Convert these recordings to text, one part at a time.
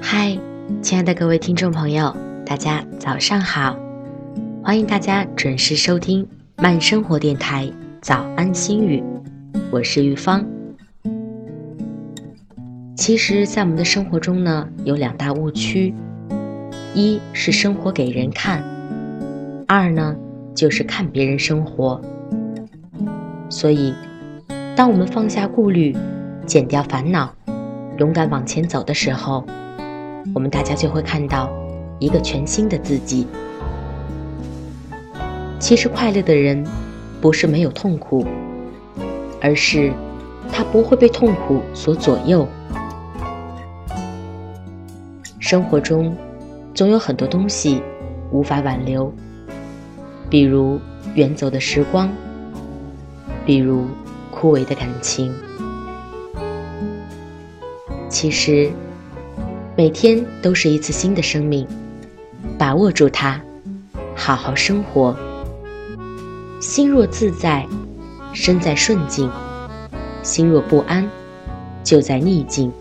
嗨，亲爱的各位听众朋友，大家早上好！欢迎大家准时收听慢生活电台《早安心语》，我是玉芳。其实，在我们的生活中呢，有两大误区：一是生活给人看，二呢就是看别人生活。所以，当我们放下顾虑，减掉烦恼，勇敢往前走的时候，我们大家就会看到一个全新的自己。其实，快乐的人不是没有痛苦，而是他不会被痛苦所左右。生活中总有很多东西无法挽留，比如远走的时光，比如枯萎的感情。其实。每天都是一次新的生命，把握住它，好好生活。心若自在，身在顺境；心若不安，就在逆境。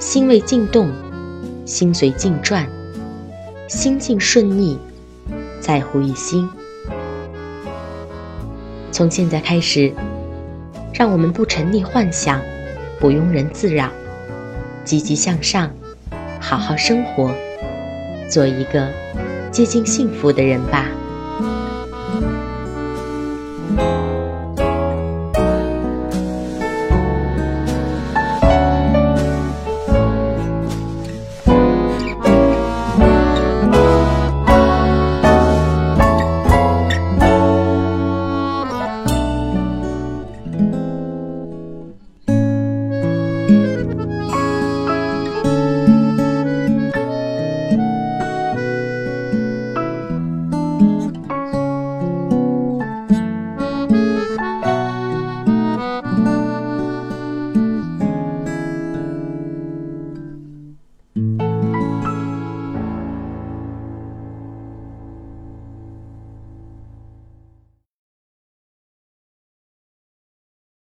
心未静动，心随境转；心境顺逆，在乎一心。从现在开始，让我们不沉溺幻想，不庸人自扰，积极向上。好好生活，做一个接近幸福的人吧。